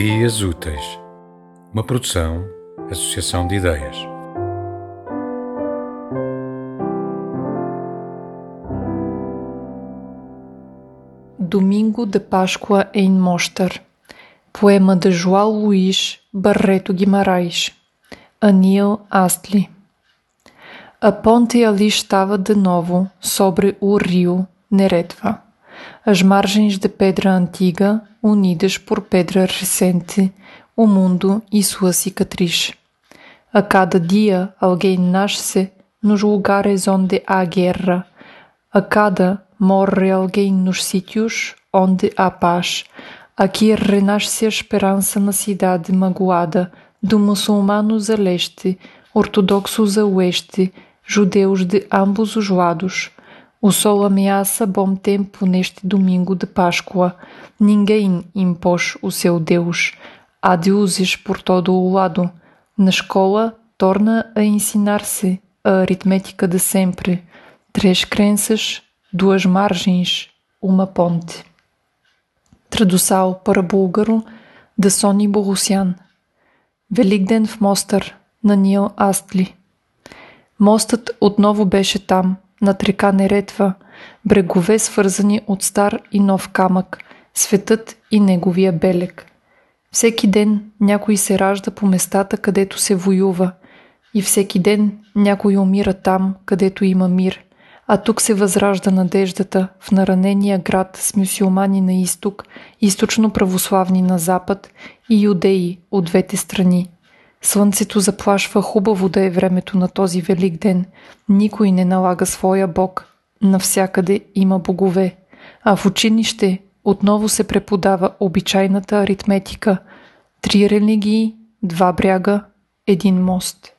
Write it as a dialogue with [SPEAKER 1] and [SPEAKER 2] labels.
[SPEAKER 1] Ideias Úteis, uma produção, associação de ideias.
[SPEAKER 2] Domingo de Páscoa em Mostar. Poema de João Luís Barreto Guimarães. Anil Astley. A ponte ali estava de novo sobre o rio Neretva. As margens de pedra antiga, unidas por pedra recente, o mundo e sua cicatriz. A cada dia alguém nasce nos lugares onde há guerra. A cada morre alguém nos sítios onde há paz. Aqui renasce a esperança na cidade magoada do muçulmanos a leste, ortodoxos a oeste, judeus de ambos os lados. O sol ameaça bom tempo neste domingo de Páscoa. Ninguém impôs o seu Deus. Há deuses por todo o lado. Na escola, torna a ensinar-se a aritmética de sempre. Três crenças, duas margens, uma ponte. Tradução para búlgaro de Sony Borussian. Великден в Мостър на Нил Астли. Мостът отново беше там – над река Неретва, брегове свързани от стар и нов камък, светът и неговия белег. Всеки ден някой се ражда по местата, където се воюва, и всеки ден някой умира там, където има мир, а тук се възражда надеждата в наранения град с мюсюлмани на изток, източно православни на запад и юдеи от двете страни – Слънцето заплашва хубаво да е времето на този велик ден. Никой не налага своя бог. Навсякъде има богове. А в училище отново се преподава обичайната аритметика. Три религии, два бряга, един мост.